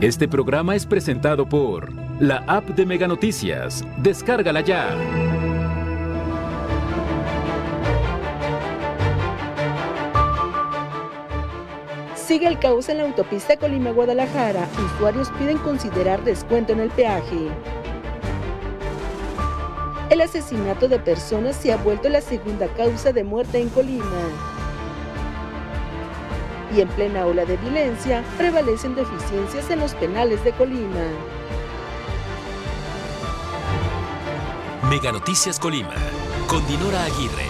Este programa es presentado por la app de Mega Noticias. Descárgala ya. Sigue el caos en la autopista Colima-Guadalajara. Usuarios piden considerar descuento en el peaje. El asesinato de personas se ha vuelto la segunda causa de muerte en Colima. Y en plena ola de violencia, prevalecen deficiencias en los penales de Colima. Mega Noticias Colima, con Dinora Aguirre.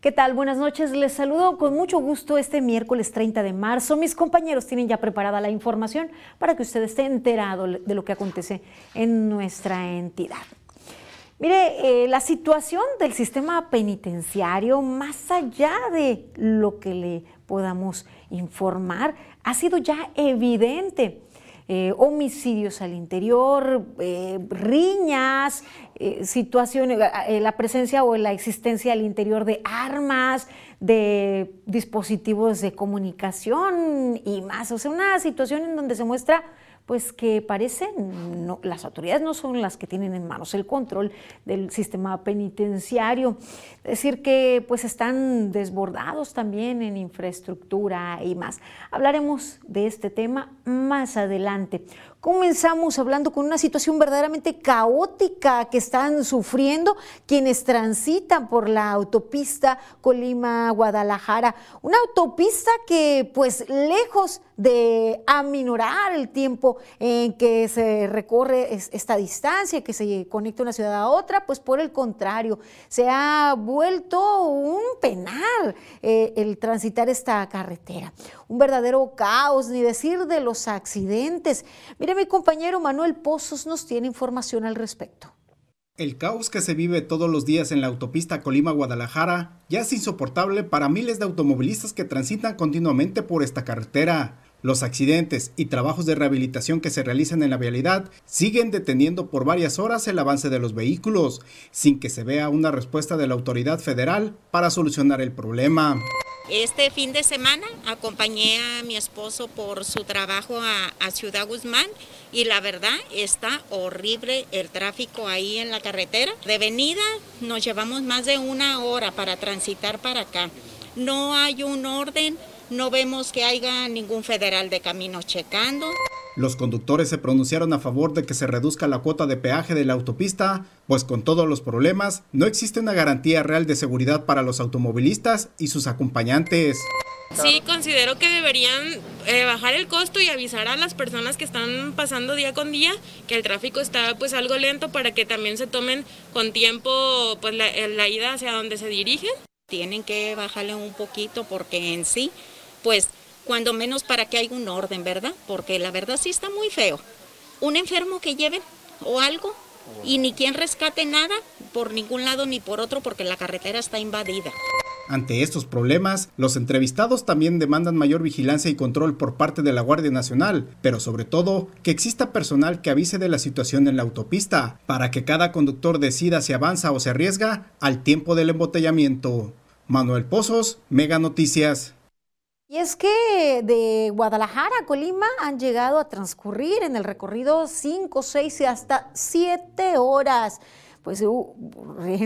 ¿Qué tal? Buenas noches. Les saludo con mucho gusto este miércoles 30 de marzo. Mis compañeros tienen ya preparada la información para que usted esté enterado de lo que acontece en nuestra entidad. Mire, eh, la situación del sistema penitenciario, más allá de lo que le podamos informar, ha sido ya evidente. Eh, homicidios al interior, eh, riñas, eh, situaciones, la presencia o la existencia al interior de armas, de dispositivos de comunicación y más. O sea, una situación en donde se muestra pues que parece, no, las autoridades no son las que tienen en manos el control del sistema penitenciario. Es decir, que pues están desbordados también en infraestructura y más. Hablaremos de este tema más adelante. Comenzamos hablando con una situación verdaderamente caótica que están sufriendo quienes transitan por la autopista Colima-Guadalajara. Una autopista que pues lejos de aminorar el tiempo en que se recorre esta distancia, que se conecta una ciudad a otra, pues por el contrario, se ha vuelto un penal eh, el transitar esta carretera. Un verdadero caos, ni decir de los accidentes. Mire, mi compañero Manuel Pozos nos tiene información al respecto. El caos que se vive todos los días en la autopista Colima-Guadalajara ya es insoportable para miles de automovilistas que transitan continuamente por esta carretera. Los accidentes y trabajos de rehabilitación que se realizan en la vialidad siguen deteniendo por varias horas el avance de los vehículos, sin que se vea una respuesta de la autoridad federal para solucionar el problema. Este fin de semana acompañé a mi esposo por su trabajo a, Ciudad Guzmán y la verdad está horrible el tráfico ahí en la carretera. De venida nos llevamos más de una hora para transitar para acá. No hay un orden no vemos que haya ningún federal de caminos checando. Los conductores se pronunciaron a favor de que se reduzca la cuota de peaje de la autopista, pues con todos los problemas no existe una garantía real de seguridad para los automovilistas y sus acompañantes. Sí, considero que deberían eh, bajar el costo y avisar a las personas que están pasando día con día que el tráfico está pues algo lento para que también se tomen con tiempo pues la, la ida hacia donde se dirigen. Tienen que bajarle un poquito porque en sí pues cuando menos para que haya un orden, ¿verdad? Porque la verdad sí está muy feo. Un enfermo que lleven o algo y ni quien rescate nada por ningún lado ni por otro porque la carretera está invadida. Ante estos problemas, los entrevistados también demandan mayor vigilancia y control por parte de la Guardia Nacional, pero sobre todo que exista personal que avise de la situación en la autopista, para que cada conductor decida si avanza o se arriesga al tiempo del embotellamiento. Manuel Pozos, Mega Noticias. Y es que de Guadalajara a Colima han llegado a transcurrir en el recorrido 5, 6 y hasta 7 horas. Pues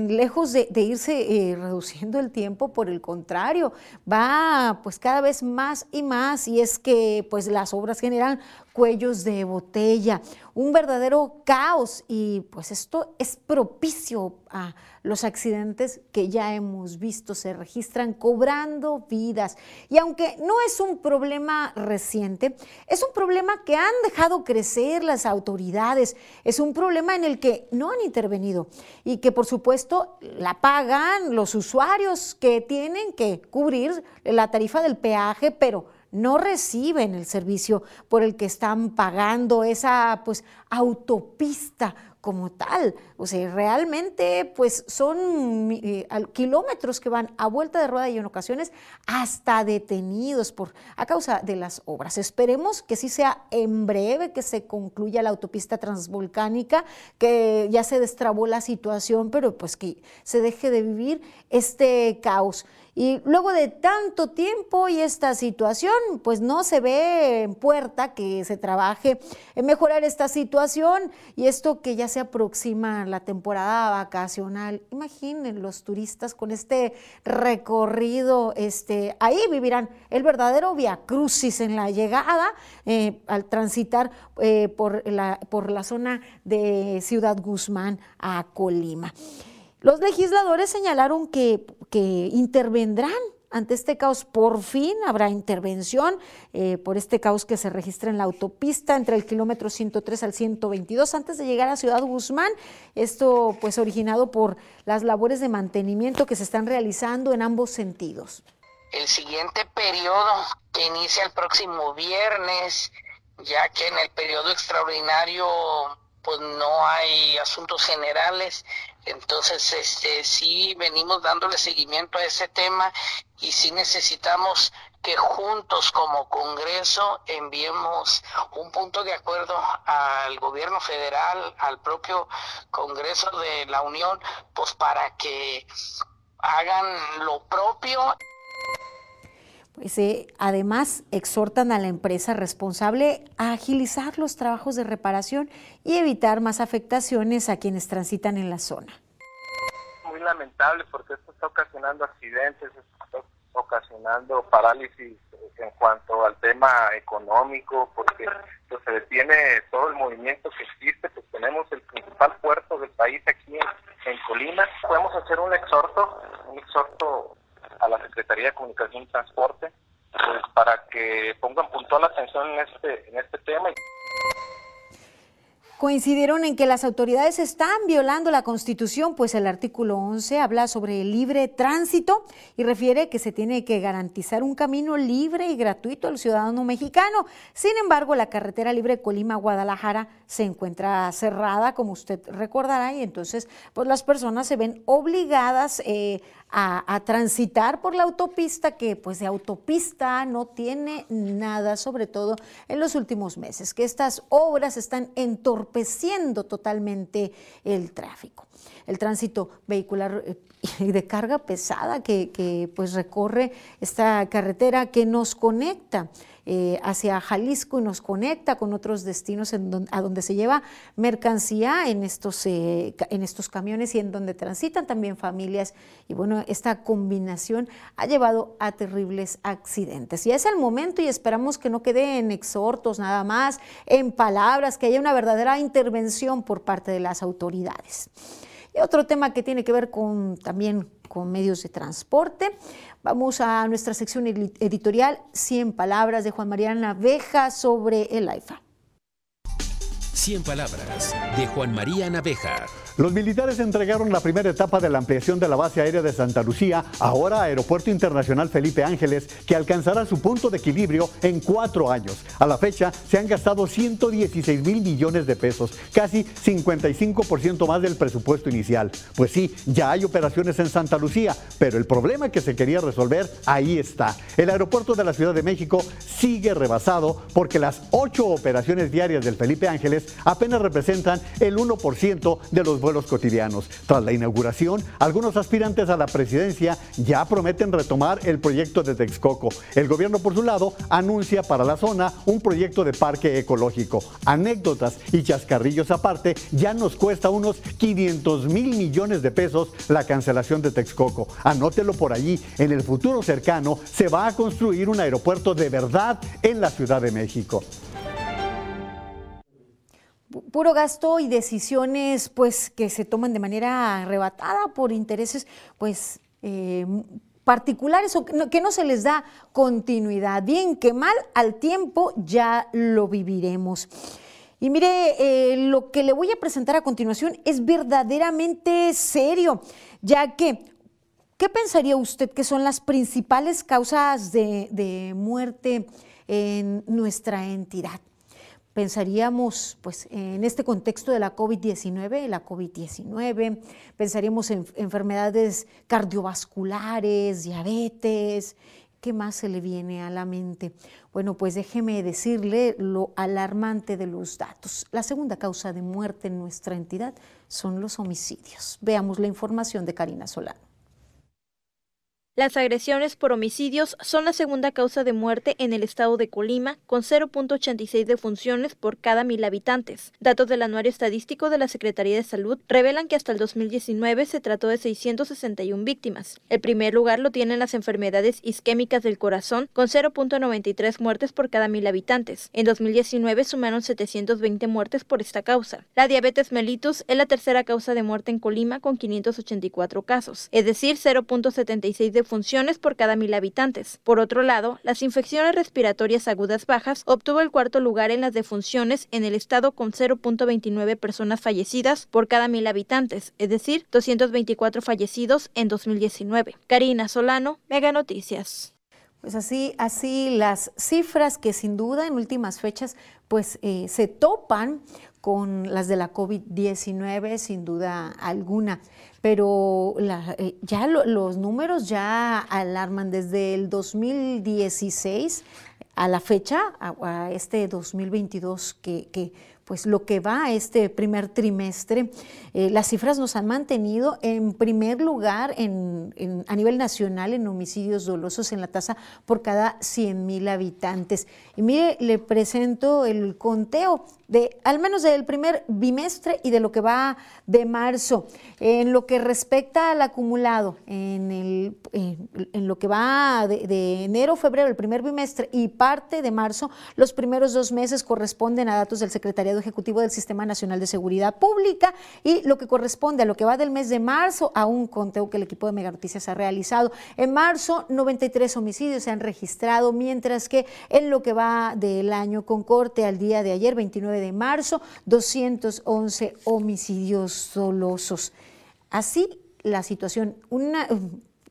lejos de, irse eh, reduciendo el tiempo, por el contrario, va pues cada vez más y más y es que pues las obras generan cuellos de botella, un verdadero caos. Y pues esto es propicio a los accidentes que ya hemos visto. Se registran cobrando vidas. Y aunque no es un problema reciente, es un problema que han dejado crecer las autoridades, es un problema en el que no han intervenido. Y que por supuesto la pagan los usuarios que tienen que cubrir la tarifa del peaje, pero no reciben el servicio por el que están pagando esa pues autopista como tal. O sea, realmente pues son eh, kilómetros que van a vuelta de rueda y en ocasiones hasta detenidos por a causa de las obras. Esperemos que sí sea en breve que se concluya la autopista transvolcánica, que ya se destrabó la situación, pero pues que se deje de vivir este caos. Y luego de tanto tiempo y esta situación, pues no se ve en puerta que se trabaje en mejorar esta situación y esto que ya se aproxima la temporada vacacional. Imaginen los turistas con este recorrido, este, ahí vivirán el verdadero via crucis en la llegada eh, al transitar eh, por, la, por la zona de Ciudad Guzmán a Colima. Los legisladores señalaron que, intervendrán ante este caos. Por fin habrá intervención eh, por este caos que se registra en la autopista entre el kilómetro 103 al 122 antes de llegar a Ciudad Guzmán. Esto pues originado por las labores de mantenimiento que se están realizando en ambos sentidos. El siguiente periodo que inicia el próximo viernes, ya que en el periodo extraordinario pues no hay asuntos generales, entonces, este, sí venimos dándole seguimiento a ese tema y sí necesitamos que juntos como Congreso enviemos un punto de acuerdo al gobierno federal, al propio Congreso de la Unión, pues para que hagan lo propio. Pues, eh, además, exhortan a la empresa responsable a agilizar los trabajos de reparación y evitar más afectaciones a quienes transitan en la zona. Muy lamentable porque esto está ocasionando accidentes, está ocasionando parálisis en cuanto al tema económico, porque pues, se detiene todo el movimiento que existe, pues tenemos el principal puerto del país aquí en, en Colima. Podemos hacer un exhorto, un exhorto a la Secretaría de Comunicación y Transporte pues, para que pongan puntual atención en este, en este tema coincidieron en que las autoridades están violando la Constitución, pues el artículo 11 habla sobre el libre tránsito y refiere que se tiene que garantizar un camino libre y gratuito al ciudadano mexicano. Sin embargo, la carretera libre Colima-Guadalajara se encuentra cerrada, como usted recordará, y entonces pues las personas se ven obligadas eh, a, transitar por la autopista, que pues de autopista no tiene nada, sobre todo en los últimos meses, que estas obras están entorpeciendo totalmente el tráfico. El tránsito vehicular eh, de carga pesada que, que pues recorre esta carretera que nos conecta eh, hacia Jalisco y nos conecta con otros destinos a donde se lleva mercancía en estos, eh, en estos camiones y en donde transitan también familias. Y bueno, esta combinación ha llevado a terribles accidentes. Y es el momento y esperamos que no quede en exhortos nada más, en palabras, que haya una verdadera intervención por parte de las autoridades. Y otro tema que tiene que ver con también con medios de transporte. Vamos a nuestra sección editorial 100 palabras de Juan María Naveja sobre el AIFA. 100 palabras de Juan María Naveja. Los militares entregaron la primera etapa de la ampliación de la base aérea de Santa Lucía, ahora Aeropuerto Internacional Felipe Ángeles, que alcanzará su punto de equilibrio en cuatro años. A la fecha se han gastado 116 mil millones de pesos, casi 55% más del presupuesto inicial. Pues sí, ya hay operaciones en Santa Lucía, pero el problema que se quería resolver ahí está. El aeropuerto de la Ciudad de México sigue rebasado porque las ocho operaciones diarias del Felipe Ángeles apenas representan el 1% de los vuelos cotidianos. Tras la inauguración, algunos aspirantes a la presidencia ya prometen retomar el proyecto de Texcoco. El gobierno, por su lado, anuncia para la zona un proyecto de parque ecológico. Anécdotas y chascarrillos aparte, ya nos cuesta unos 500 mil millones de pesos la cancelación de Texcoco. Anótelo por allí. En el futuro cercano se va a construir un aeropuerto de verdad en la Ciudad de México puro gasto y decisiones pues que se toman de manera arrebatada por intereses pues eh, particulares o que no, se les da continuidad. Bien que mal, al tiempo ya lo viviremos. Y mire, eh, lo que le voy a presentar a continuación es verdaderamente serio, ya que, ¿qué pensaría usted que son las principales causas de muerte en nuestra entidad? Pensaríamos pues, en este contexto de la COVID-19, la COVID-19, pensaríamos en enfermedades cardiovasculares, diabetes, ¿qué más se le viene a la mente? Bueno, pues déjeme decirle lo alarmante de los datos. La segunda causa de muerte en nuestra entidad son los homicidios. Veamos la información de Karina Solano. Las agresiones por homicidios son la segunda causa de muerte en el estado de Colima, con 0.86 defunciones por cada mil habitantes. Datos del Anuario Estadístico de la Secretaría de Salud revelan que hasta el 2019 se trató de 661 víctimas. El primer lugar lo tienen las enfermedades isquémicas del corazón, con 0.93 muertes por cada mil habitantes. En 2019 sumaron 720 muertes por esta causa. La diabetes mellitus es la tercera causa de muerte en Colima, con 584 casos, es decir, 0.76 de funciones por cada mil habitantes. Por otro lado, las infecciones respiratorias agudas bajas obtuvo el cuarto lugar en las defunciones en el estado con 0.29 personas fallecidas por cada mil habitantes, es decir, 224 fallecidos en 2019. Karina Solano, Mega Noticias. Pues así, así las cifras que sin duda en últimas fechas pues eh, se topan con las de la COVID-19 sin duda alguna. Pero eh, ya los números ya alarman desde el 2016 a la fecha, a, este 2022 que, que pues lo que va este primer trimestre, eh, las cifras nos han mantenido en primer lugar a nivel nacional en homicidios dolosos en la tasa por cada 100 mil habitantes. Y mire, le presento el conteo de al menos del primer bimestre y de lo que va de marzo. En lo que respecta al acumulado, en, el, en, lo que va de, de, enero, febrero, el primer bimestre y parte de marzo, los primeros dos meses corresponden a datos del Secretariado Ejecutivo del Sistema Nacional de Seguridad Pública y lo que corresponde a lo que va del mes de marzo a un conteo que el equipo de Mega Noticias ha realizado. En marzo, 93 homicidios se han registrado, mientras que en lo que va del año con corte al día de ayer, 29 de marzo, 211 homicidios dolosos. Así la situación, una,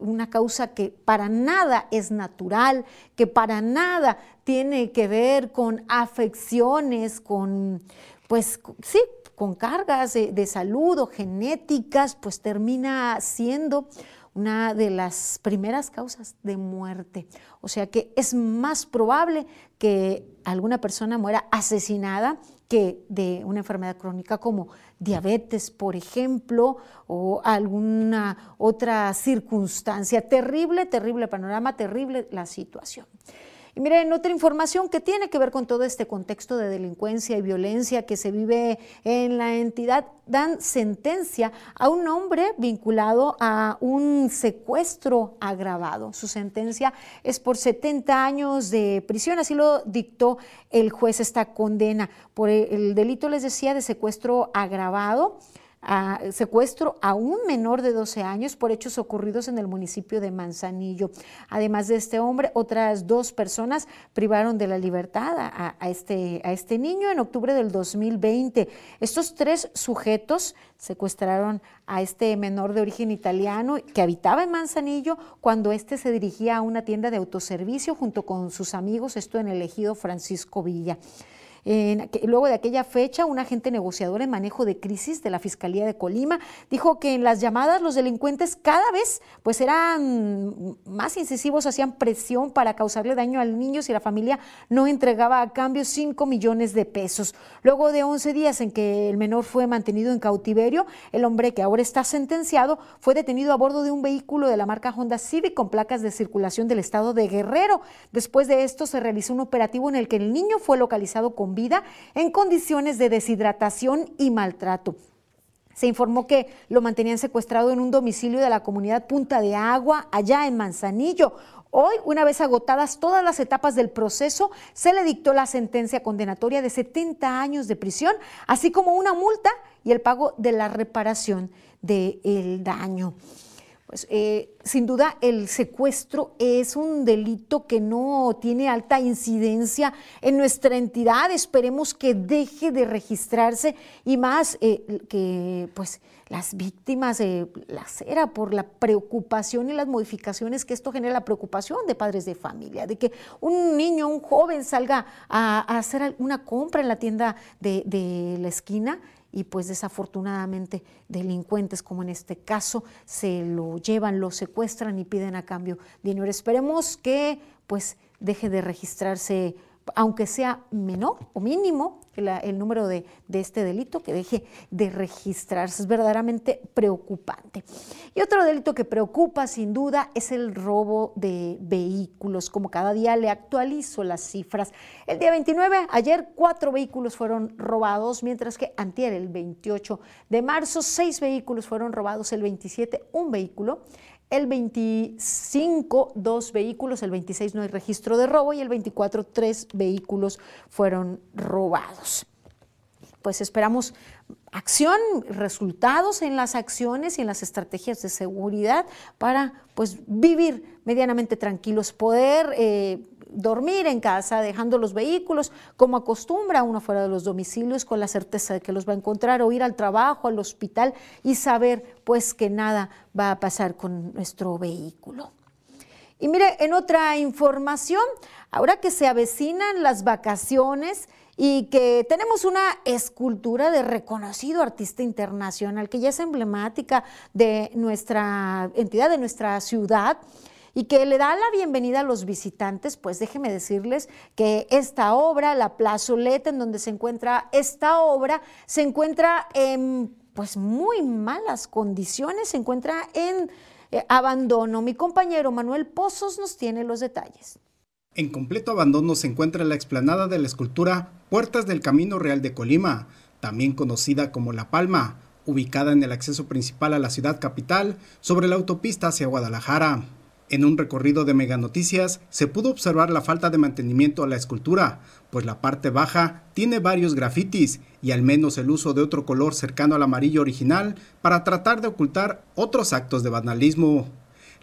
una causa que para nada es natural, que para nada tiene que ver con afecciones, con, pues sí, con cargas de, de salud o genéticas, pues termina siendo una de las primeras causas de muerte. O sea que es más probable que alguna persona muera asesinada que de una enfermedad crónica como diabetes, por ejemplo, o alguna otra circunstancia. Terrible, terrible panorama, terrible la situación. Y miren, otra información que tiene que ver con todo este contexto de delincuencia y violencia que se vive en la entidad, dan sentencia a un hombre vinculado a un secuestro agravado. Su sentencia es por 70 años de prisión, así lo dictó el juez esta condena por el delito, les decía, de secuestro agravado secuestro a un menor de 12 años por hechos ocurridos en el municipio de Manzanillo. Además de este hombre, otras dos personas privaron de la libertad a, este, a este niño en octubre del 2020. Estos tres sujetos secuestraron a este menor de origen italiano que habitaba en Manzanillo cuando éste se dirigía a una tienda de autoservicio junto con sus amigos, esto en el ejido Francisco Villa luego de aquella fecha, un agente negociador en manejo de crisis de la Fiscalía de Colima dijo que en las llamadas los delincuentes cada vez pues eran más incisivos, hacían presión para causarle daño al niño si la familia no entregaba a cambio 5 millones de pesos. Luego de 11 días en que el menor fue mantenido en cautiverio, el hombre que ahora está sentenciado fue detenido a bordo de un vehículo de la marca Honda Civic con placas de circulación del estado de Guerrero. Después de esto se realizó un operativo en el que el niño fue localizado con vida en condiciones de deshidratación y maltrato. Se informó que lo mantenían secuestrado en un domicilio de la comunidad Punta de Agua, allá en Manzanillo. Hoy, una vez agotadas todas las etapas del proceso, se le dictó la sentencia condenatoria de 70 años de prisión, así como una multa y el pago de la reparación del daño. Pues, eh, sin duda el secuestro es un delito que no tiene alta incidencia en nuestra entidad. Esperemos que deje de registrarse y más eh, que pues las víctimas eh, las era por la preocupación y las modificaciones que esto genera la preocupación de padres de familia, de que un niño, un joven salga a, hacer una compra en la tienda de la esquina y pues desafortunadamente delincuentes como en este caso se lo llevan, lo secuestran y piden a cambio dinero. Esperemos que pues deje de registrarse aunque sea menor o mínimo el, número de, este delito, que deje de registrarse. Es verdaderamente preocupante. Y otro delito que preocupa sin duda es el robo de vehículos. Como cada día le actualizo las cifras. El día 29, ayer cuatro vehículos fueron robados, mientras que antier, el 28 de marzo, seis vehículos fueron robados, el 27 un vehículo el 25 dos vehículos, el 26 no hay registro de robo y el 24 tres vehículos fueron robados. Pues esperamos acción, resultados en las acciones y en las estrategias de seguridad para pues vivir medianamente tranquilos, poder eh, dormir en casa, dejando los vehículos como acostumbra uno fuera de los domicilios con la certeza de que los va a encontrar o ir al trabajo, al hospital y saber pues que nada va a pasar con nuestro vehículo. Y mire, en otra información, ahora que se avecinan las vacaciones y que tenemos una escultura de reconocido artista internacional que ya es emblemática de nuestra entidad, de nuestra ciudad, y que le da la bienvenida a los visitantes, pues déjeme decirles que esta obra, la plazoleta en donde se encuentra esta obra, se encuentra en pues muy malas condiciones, se encuentra en eh, abandono. Mi compañero Manuel Pozos nos tiene los detalles. En completo abandono se encuentra la explanada de la escultura Puertas del Camino Real de Colima, también conocida como La Palma, ubicada en el acceso principal a la ciudad capital sobre la autopista hacia Guadalajara. En un recorrido de Mega Noticias se pudo observar la falta de mantenimiento a la escultura, pues la parte baja tiene varios grafitis y al menos el uso de otro color cercano al amarillo original para tratar de ocultar otros actos de vandalismo.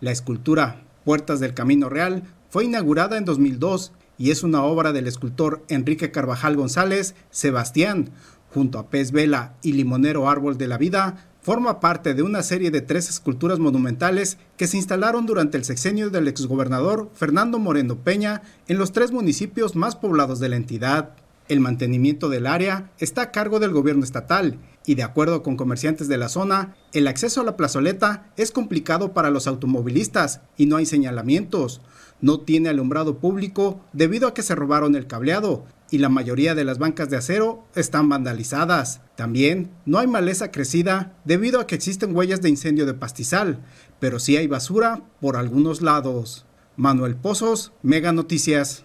La escultura Puertas del Camino Real fue inaugurada en 2002 y es una obra del escultor Enrique Carvajal González Sebastián, junto a Pez Vela y Limonero Árbol de la Vida, forma parte de una serie de tres esculturas monumentales que se instalaron durante el sexenio del exgobernador Fernando Moreno Peña en los tres municipios más poblados de la entidad. El mantenimiento del área está a cargo del gobierno estatal y de acuerdo con comerciantes de la zona, el acceso a la plazoleta es complicado para los automovilistas y no hay señalamientos. No tiene alumbrado público debido a que se robaron el cableado y la mayoría de las bancas de acero están vandalizadas. También no hay maleza crecida debido a que existen huellas de incendio de pastizal, pero sí hay basura por algunos lados. Manuel Pozos, Mega Noticias.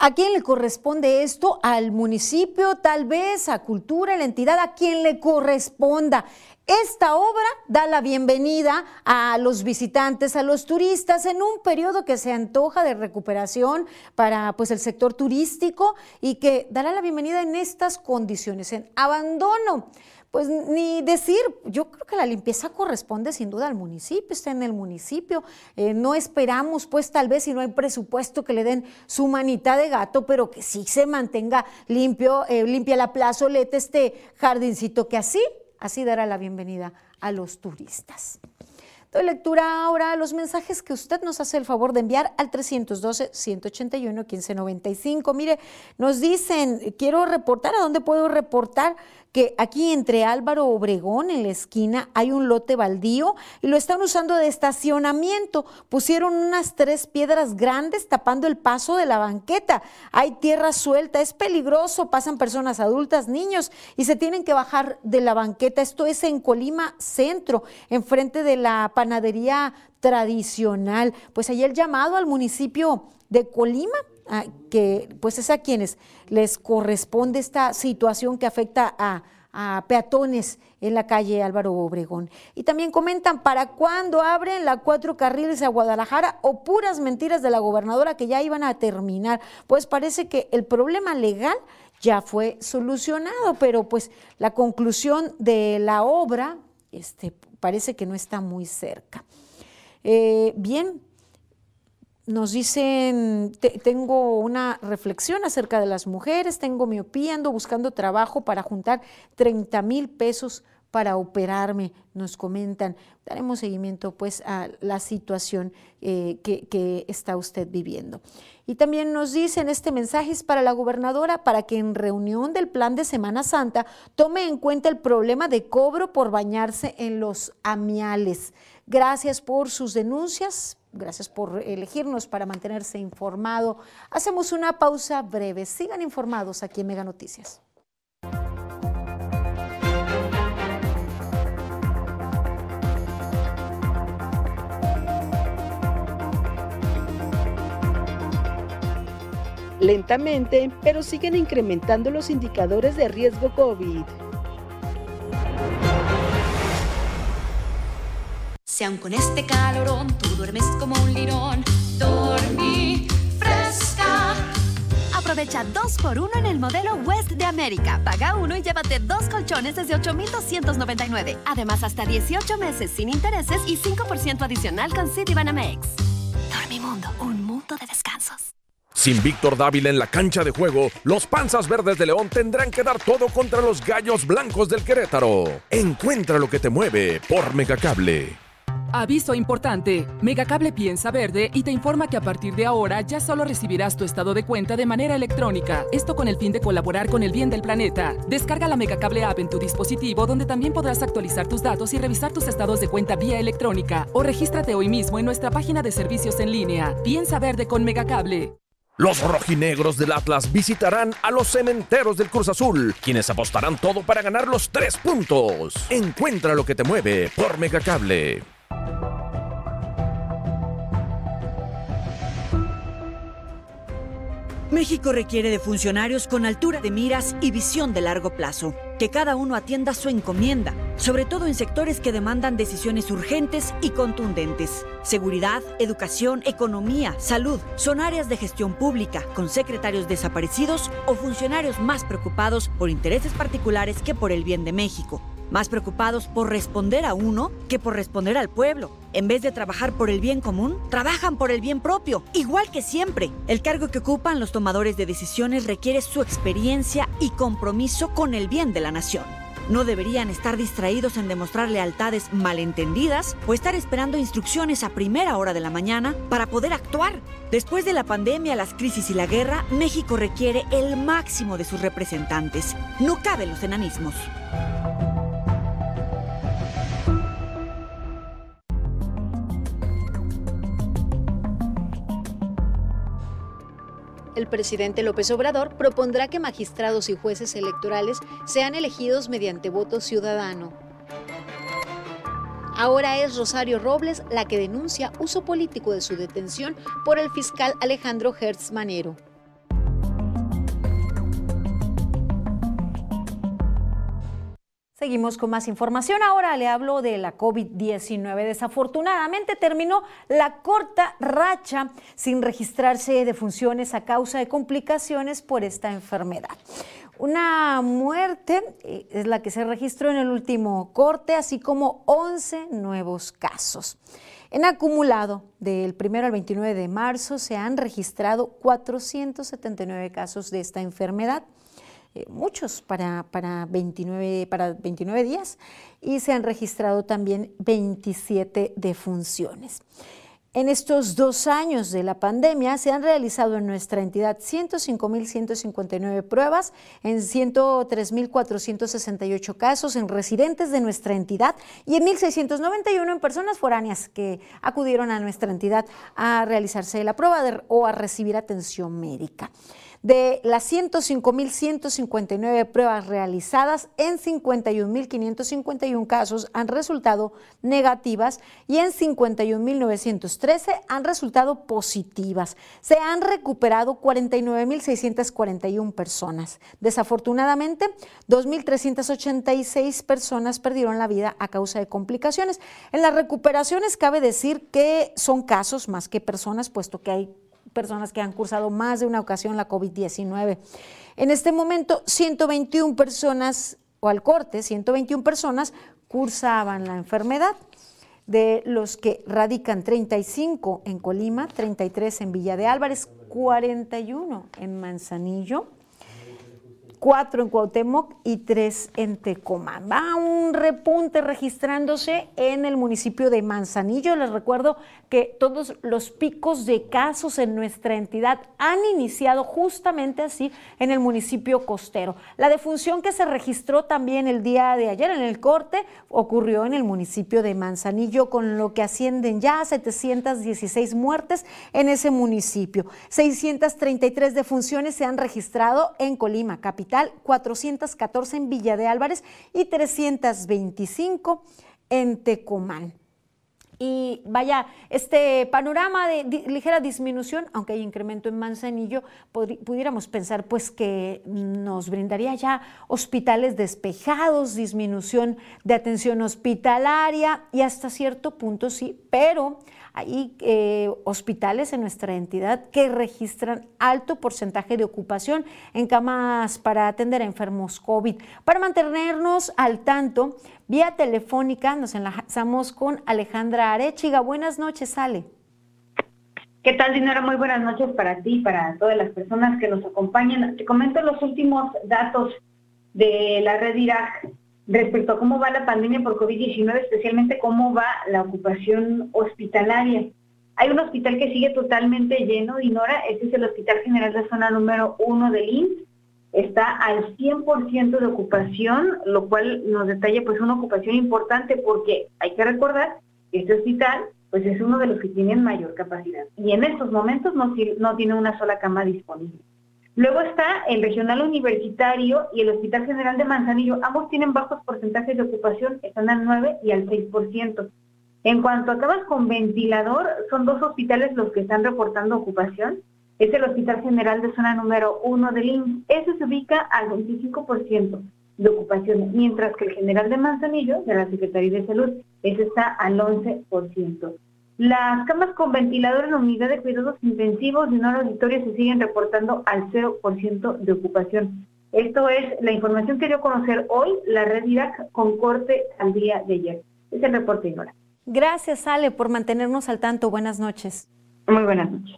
¿A quién le corresponde esto? Al municipio, tal vez, a cultura, a la entidad, a quien le corresponda. Esta obra da la bienvenida a los visitantes, a los turistas en un periodo que se antoja de recuperación para pues, el sector turístico y que dará la bienvenida en estas condiciones, en abandono. Pues ni decir, yo creo que la limpieza corresponde sin duda al municipio, está en el municipio. Eh, no esperamos, pues tal vez si no hay presupuesto que le den su manita de gato, pero que sí se mantenga limpio, eh, limpia la plazoleta, este jardincito que así Así dará la bienvenida a los turistas. Doy lectura ahora los mensajes que usted nos hace el favor de enviar al 312-181-1595. Mire, nos dicen, quiero reportar, ¿a dónde puedo reportar? Que aquí entre Álvaro Obregón, en la esquina, hay un lote baldío y lo están usando de estacionamiento. Pusieron unas tres piedras grandes tapando el paso de la banqueta. Hay tierra suelta, es peligroso, pasan personas adultas, niños y se tienen que bajar de la banqueta. Esto es en Colima Centro, enfrente de la panadería tradicional. Pues ahí el llamado al municipio de Colima que pues es a quienes les corresponde esta situación que afecta a, peatones en la calle Álvaro Obregón. Y también comentan para cuándo abren la cuatro carriles a Guadalajara o puras mentiras de la gobernadora que ya iban a terminar. Pues parece que el problema legal ya fue solucionado, pero pues la conclusión de la obra este, parece que no está muy cerca. Eh, bien, nos dicen, tengo una reflexión acerca de las mujeres, tengo miopía, ando buscando trabajo para juntar 30 mil pesos para operarme, nos comentan. Daremos seguimiento pues a la situación eh, que, que, está usted viviendo. Y también nos dicen, este mensaje es para la gobernadora, para que en reunión del plan de Semana Santa tome en cuenta el problema de cobro por bañarse en los amiales. Gracias por sus denuncias, Gracias por elegirnos para mantenerse informado. Hacemos una pausa breve. Sigan informados aquí en Mega Noticias. Lentamente, pero siguen incrementando los indicadores de riesgo COVID. Si aún con este calorón tú duermes como un lirón, dormí fresca. Aprovecha 2x1 en el modelo West de América. Paga uno y llévate dos colchones desde 8,299. Además, hasta 18 meses sin intereses y 5% adicional con Citibanamex. Dormimundo, un mundo de descansos. Sin Víctor Dávila en la cancha de juego, los Panzas Verdes de León tendrán que dar todo contra los Gallos Blancos del Querétaro. Encuentra lo que te mueve por Megacable. Aviso importante. Megacable piensa verde y te informa que a partir de ahora ya solo recibirás tu estado de cuenta de manera electrónica. Esto con el fin de colaborar con el bien del planeta. Descarga la Megacable app en tu dispositivo donde también podrás actualizar tus datos y revisar tus estados de cuenta vía electrónica. O regístrate hoy mismo en nuestra página de servicios en línea. Piensa verde con Megacable. Los rojinegros del Atlas visitarán a los cementeros del Cruz Azul, quienes apostarán todo para ganar los tres puntos. Encuentra lo que te mueve por Megacable. México requiere de funcionarios con altura de miras y visión de largo plazo, que cada uno atienda su encomienda, sobre todo en sectores que demandan decisiones urgentes y contundentes. Seguridad, educación, economía, salud son áreas de gestión pública, con secretarios desaparecidos o funcionarios más preocupados por intereses particulares que por el bien de México más preocupados por responder a uno que por responder al pueblo. En vez de trabajar por el bien común, trabajan por el bien propio, igual que siempre. El cargo que ocupan los tomadores de decisiones requiere su experiencia y compromiso con el bien de la nación. No deberían estar distraídos en demostrar lealtades malentendidas o estar esperando instrucciones a primera hora de la mañana para poder actuar. Después de la pandemia, las crisis y la guerra, México requiere el máximo de sus representantes. No caben los enanismos. El presidente López Obrador propondrá que magistrados y jueces electorales sean elegidos mediante voto ciudadano. Ahora es Rosario Robles la que denuncia uso político de su detención por el fiscal Alejandro Hertz Manero. Seguimos con más información. Ahora le hablo de la COVID-19. Desafortunadamente terminó la corta racha sin registrarse defunciones a causa de complicaciones por esta enfermedad. Una muerte eh, es la que se registró en el último corte, así como 11 nuevos casos. En acumulado, del 1 al 29 de marzo, se han registrado 479 casos de esta enfermedad. Eh, muchos para, para, 29, para 29 días y se han registrado también 27 defunciones. En estos dos años de la pandemia se han realizado en nuestra entidad 105.159 pruebas en 103.468 casos en residentes de nuestra entidad y en 1.691 en personas foráneas que acudieron a nuestra entidad a realizarse la prueba o a recibir atención médica. De las 105.159 pruebas realizadas, en 51.551 casos han resultado negativas y en 51.913 han resultado positivas. Se han recuperado 49.641 personas. Desafortunadamente, 2.386 personas perdieron la vida a causa de complicaciones. En las recuperaciones cabe decir que son casos más que personas, puesto que hay personas que han cursado más de una ocasión la COVID-19. En este momento, 121 personas, o al corte, 121 personas cursaban la enfermedad, de los que radican 35 en Colima, 33 en Villa de Álvarez, 41 en Manzanillo, cuatro en Cuauhtémoc y tres en Tecomán. Va un repunte registrándose en el municipio de Manzanillo. Les recuerdo que todos los picos de casos en nuestra entidad han iniciado justamente así en el municipio costero. La defunción que se registró también el día de ayer en el corte ocurrió en el municipio de Manzanillo, con lo que ascienden ya a 716 muertes en ese municipio. 633 defunciones se han registrado en Colima, capital, 414 en Villa de Álvarez y 325 en Tecomán. Y vaya, este panorama de ligera disminución, aunque hay incremento en Manzanillo, pudiéramos pensar pues que nos brindaría ya hospitales despejados, disminución de atención hospitalaria y hasta cierto punto sí, pero hay eh, hospitales en nuestra entidad que registran alto porcentaje de ocupación en camas para atender a enfermos COVID. Para mantenernos al tanto, vía telefónica nos enlazamos con Alejandra Arechiga. Buenas noches, Ale. ¿Qué tal, Dinora? Muy buenas noches para ti y para todas las personas que nos acompañan. Te comento los últimos datos de la red Irak respecto a cómo va la pandemia por COVID-19, especialmente cómo va la ocupación hospitalaria. Hay un hospital que sigue totalmente lleno, Dinora, ese es el Hospital General de Zona número uno del INS. Está al 100% de ocupación, lo cual nos detalla pues una ocupación importante porque hay que recordar que este hospital pues es uno de los que tienen mayor capacidad y en estos momentos no tiene una sola cama disponible. Luego está el regional universitario y el Hospital General de Manzanillo. Ambos tienen bajos porcentajes de ocupación, están al 9 y al 6%. En cuanto a camas con ventilador, son dos hospitales los que están reportando ocupación. Es el Hospital General de Zona número 1 del IMSS. Ese se ubica al 25% de ocupación, mientras que el General de Manzanillo, de la Secretaría de Salud, ese está al 11%. Las camas con ventilador en la unidad de cuidados intensivos de un auditorio se siguen reportando al 0% de ocupación. Esto es la información que dio a conocer hoy la red IRAC con corte al día de ayer. Es el reporte, Nora. Gracias, Ale, por mantenernos al tanto. Buenas noches. Muy buenas noches.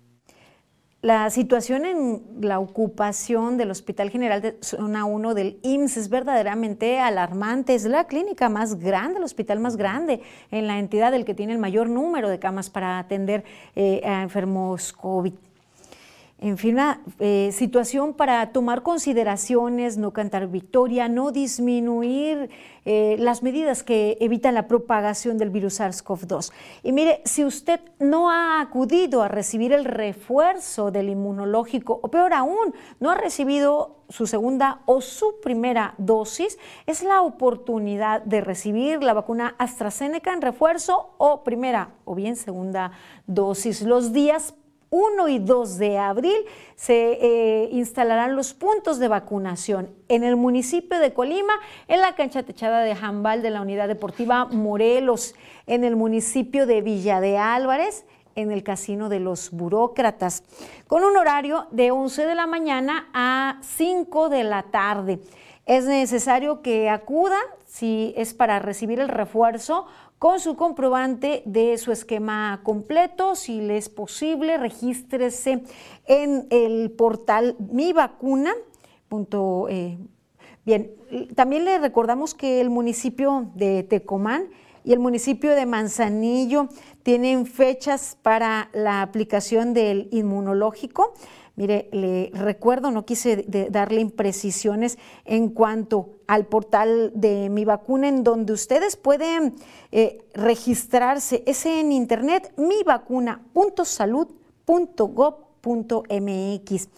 La situación en la ocupación del Hospital General de Zona 1 del IMSS es verdaderamente alarmante. Es la clínica más grande, el hospital más grande en la entidad, el que tiene el mayor número de camas para atender eh, a enfermos COVID. En fin, una eh, situación para tomar consideraciones, no cantar victoria, no disminuir eh, las medidas que evitan la propagación del virus SARS-CoV-2. Y mire, si usted no ha acudido a recibir el refuerzo del inmunológico, o peor aún, no ha recibido su segunda o su primera dosis, es la oportunidad de recibir la vacuna AstraZeneca en refuerzo o primera o bien segunda dosis. Los días 1 y 2 de abril se eh, instalarán los puntos de vacunación en el municipio de Colima, en la cancha techada de Jambal de la Unidad Deportiva Morelos, en el municipio de Villa de Álvarez, en el Casino de los Burócratas, con un horario de 11 de la mañana a 5 de la tarde. Es necesario que acuda si es para recibir el refuerzo con su comprobante de su esquema completo. Si le es posible, regístrese en el portal Mi Vacuna. Eh, bien, también le recordamos que el municipio de Tecomán y el municipio de Manzanillo tienen fechas para la aplicación del inmunológico. Mire, le recuerdo, no quise darle imprecisiones en cuanto al portal de mi vacuna, en donde ustedes pueden eh, registrarse. Es en internet mivacuna.salud.gov.mx.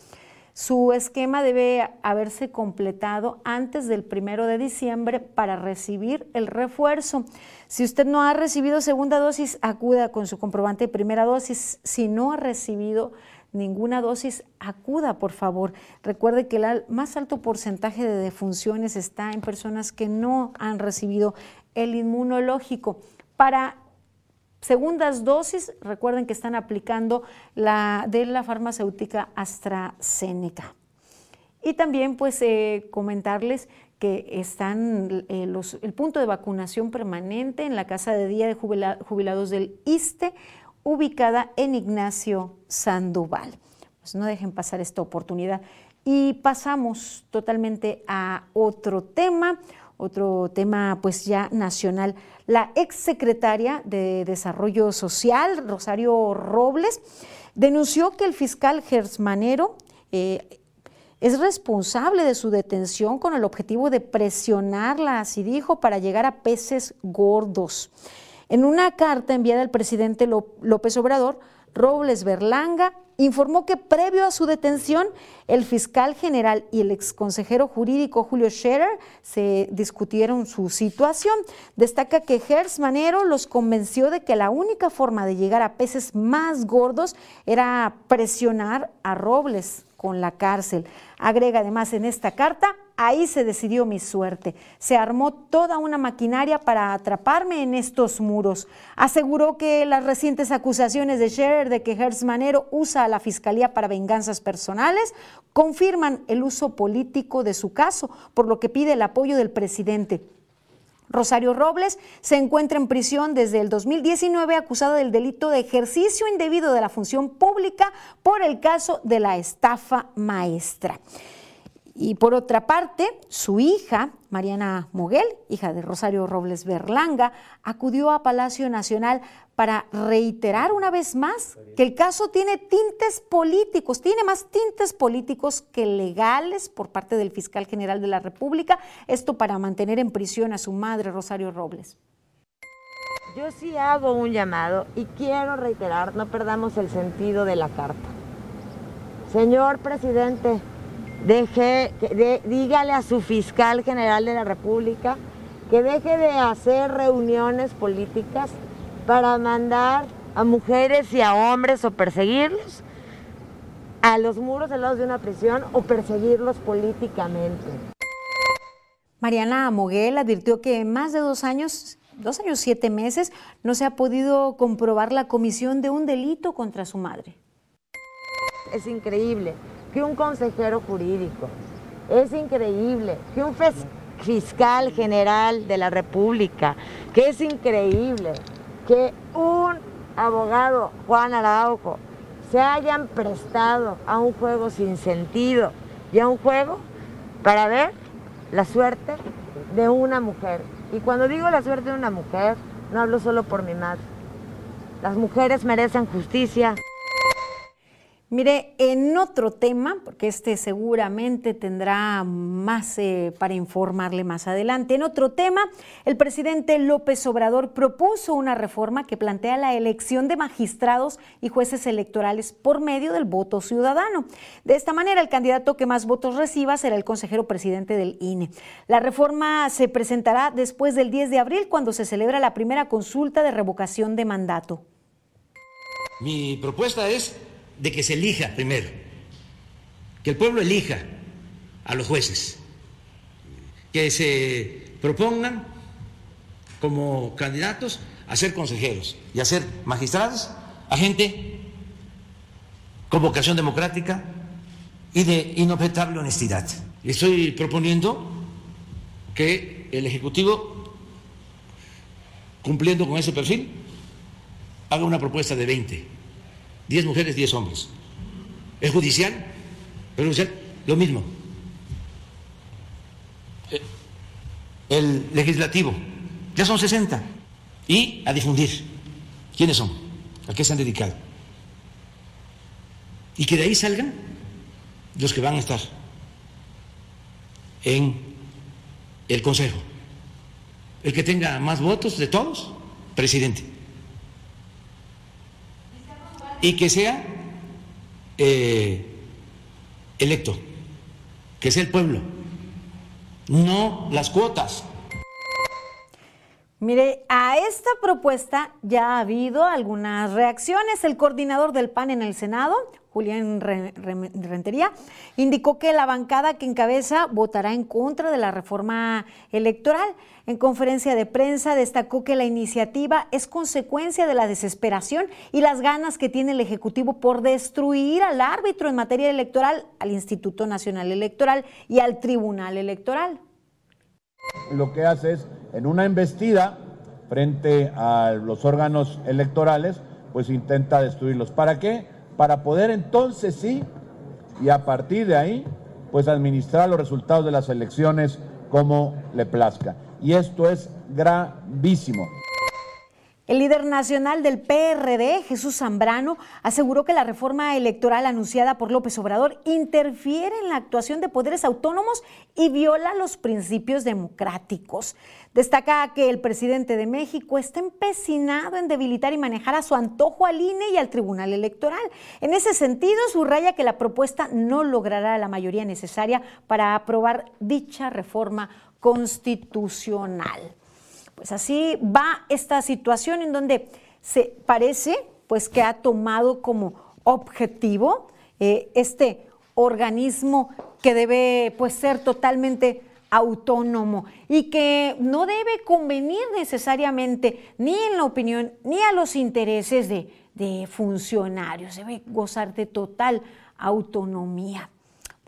Su esquema debe haberse completado antes del primero de diciembre para recibir el refuerzo. Si usted no ha recibido segunda dosis, acuda con su comprobante de primera dosis. Si no ha recibido ninguna dosis, acuda por favor. Recuerde que el más alto porcentaje de defunciones está en personas que no han recibido el inmunológico. Para segundas dosis, recuerden que están aplicando la de la farmacéutica AstraZeneca. Y también pues eh, comentarles que están eh, los, el punto de vacunación permanente en la casa de día de jubilados del ISTE ubicada en Ignacio Sandoval. pues no dejen pasar esta oportunidad. Y pasamos totalmente a otro tema, otro tema pues ya nacional. La exsecretaria de Desarrollo Social, Rosario Robles, denunció que el fiscal Gersmanero eh, es responsable de su detención con el objetivo de presionarla, así dijo, para llegar a peces gordos. En una carta enviada al presidente López Obrador, Robles Berlanga informó que previo a su detención, el fiscal general y el exconsejero jurídico Julio Scherer se discutieron su situación. Destaca que Gers Manero los convenció de que la única forma de llegar a peces más gordos era presionar a Robles con la cárcel. Agrega además en esta carta, ahí se decidió mi suerte. Se armó toda una maquinaria para atraparme en estos muros. Aseguró que las recientes acusaciones de Scherer de que Hertz Manero usa a la fiscalía para venganzas personales confirman el uso político de su caso, por lo que pide el apoyo del presidente. Rosario Robles se encuentra en prisión desde el 2019 acusada del delito de ejercicio indebido de la función pública por el caso de la estafa maestra. Y por otra parte, su hija, Mariana Moguel, hija de Rosario Robles Berlanga, acudió a Palacio Nacional para reiterar una vez más que el caso tiene tintes políticos, tiene más tintes políticos que legales por parte del fiscal general de la República, esto para mantener en prisión a su madre, Rosario Robles. Yo sí hago un llamado y quiero reiterar, no perdamos el sentido de la carta. Señor presidente, deje, dígale a su fiscal general de la República que deje de hacer reuniones políticas para mandar a mujeres y a hombres o perseguirlos a los muros helados de una prisión o perseguirlos políticamente. Mariana Moguel advirtió que en más de dos años, dos años siete meses, no se ha podido comprobar la comisión de un delito contra su madre. Es increíble que un consejero jurídico, es increíble que un fiscal general de la República, que es increíble que un abogado, Juan Araujo, se hayan prestado a un juego sin sentido y a un juego para ver la suerte de una mujer. Y cuando digo la suerte de una mujer, no hablo solo por mi madre. Las mujeres merecen justicia. Mire, en otro tema, porque este seguramente tendrá más eh, para informarle más adelante, en otro tema, el presidente López Obrador propuso una reforma que plantea la elección de magistrados y jueces electorales por medio del voto ciudadano. De esta manera, el candidato que más votos reciba será el consejero presidente del INE. La reforma se presentará después del 10 de abril, cuando se celebra la primera consulta de revocación de mandato. Mi propuesta es de que se elija primero, que el pueblo elija a los jueces, que se propongan como candidatos a ser consejeros y a ser magistrados, a gente con vocación democrática y de inobjetable honestidad. Estoy proponiendo que el Ejecutivo, cumpliendo con ese perfil, haga una propuesta de 20 10 mujeres, 10 hombres. Es judicial, pero lo mismo. Eh, el legislativo, ya son 60. Y a difundir quiénes son, a qué se han dedicado. Y que de ahí salgan los que van a estar en el Consejo. El que tenga más votos de todos, presidente y que sea eh, electo, que sea el pueblo, no las cuotas. Mire, a esta propuesta ya ha habido algunas reacciones. El coordinador del PAN en el Senado, Julián Rentería, indicó que la bancada que encabeza votará en contra de la reforma electoral. En conferencia de prensa destacó que la iniciativa es consecuencia de la desesperación y las ganas que tiene el Ejecutivo por destruir al árbitro en materia electoral, al Instituto Nacional Electoral y al Tribunal Electoral. Lo que hace es, en una embestida frente a los órganos electorales, pues intenta destruirlos. ¿Para qué? Para poder entonces sí, y a partir de ahí, pues administrar los resultados de las elecciones como le plazca. Y esto es gravísimo. El líder nacional del PRD, Jesús Zambrano, aseguró que la reforma electoral anunciada por López Obrador interfiere en la actuación de poderes autónomos y viola los principios democráticos. Destaca que el presidente de México está empecinado en debilitar y manejar a su antojo al INE y al Tribunal Electoral. En ese sentido, subraya que la propuesta no logrará la mayoría necesaria para aprobar dicha reforma constitucional. Pues así va esta situación en donde se parece pues que ha tomado como objetivo eh, este organismo que debe pues ser totalmente autónomo y que no debe convenir necesariamente ni en la opinión ni a los intereses de, de funcionarios, debe gozar de total autonomía.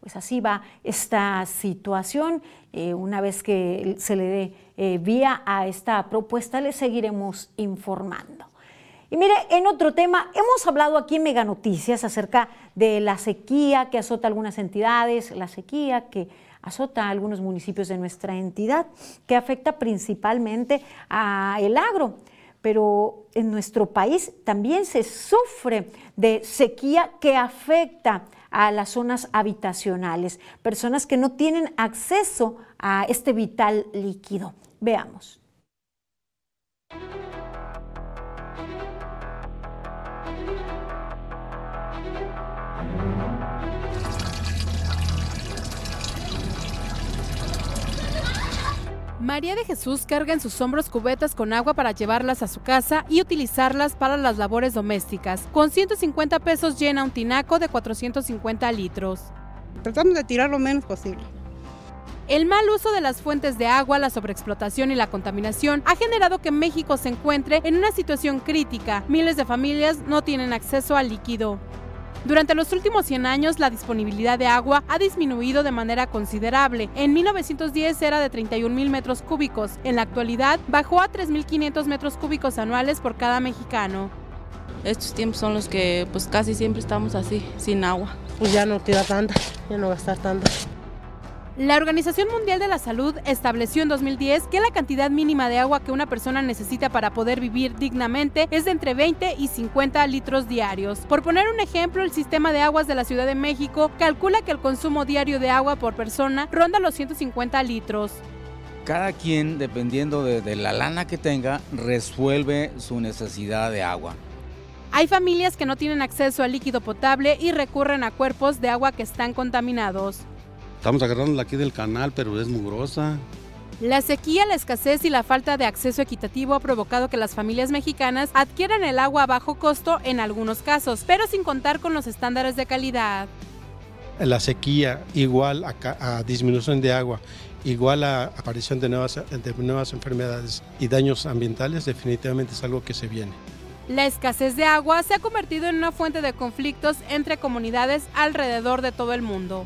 Pues así va esta situación. Eh, una vez que se le dé eh, vía a esta propuesta, le seguiremos informando. Y mire, en otro tema, hemos hablado aquí en Mega Noticias acerca de la sequía que azota algunas entidades, la sequía que azota a algunos municipios de nuestra entidad, que afecta principalmente a el agro pero en nuestro país también se sufre de sequía que afecta a las zonas habitacionales, personas que no tienen acceso a este vital líquido. Veamos. María de Jesús carga en sus hombros cubetas con agua para llevarlas a su casa y utilizarlas para las labores domésticas. Con 150 pesos llena un tinaco de 450 litros. Tratamos de tirar lo menos posible. El mal uso de las fuentes de agua, la sobreexplotación y la contaminación ha generado que México se encuentre en una situación crítica. Miles de familias no tienen acceso al líquido. Durante los últimos 100 años, la disponibilidad de agua ha disminuido de manera considerable. En 1910 era de 31 mil metros cúbicos. En la actualidad, bajó a 3.500 metros cúbicos anuales por cada mexicano. Estos tiempos son los que pues casi siempre estamos así, sin agua. Pues ya no tira tanta, ya no gastar tanto. La Organización Mundial de la Salud estableció en 2010 que la cantidad mínima de agua que una persona necesita para poder vivir dignamente es de entre 20 y 50 litros diarios. Por poner un ejemplo, el sistema de aguas de la Ciudad de México calcula que el consumo diario de agua por persona ronda los 150 litros. Cada quien, dependiendo de, de la lana que tenga, resuelve su necesidad de agua. Hay familias que no tienen acceso al líquido potable y recurren a cuerpos de agua que están contaminados. Estamos agarrándola aquí del canal, pero es mugrosa. La sequía, la escasez y la falta de acceso equitativo ha provocado que las familias mexicanas adquieran el agua a bajo costo en algunos casos, pero sin contar con los estándares de calidad. La sequía igual a, a disminución de agua, igual a aparición de nuevas, de nuevas enfermedades y daños ambientales, definitivamente es algo que se viene. La escasez de agua se ha convertido en una fuente de conflictos entre comunidades alrededor de todo el mundo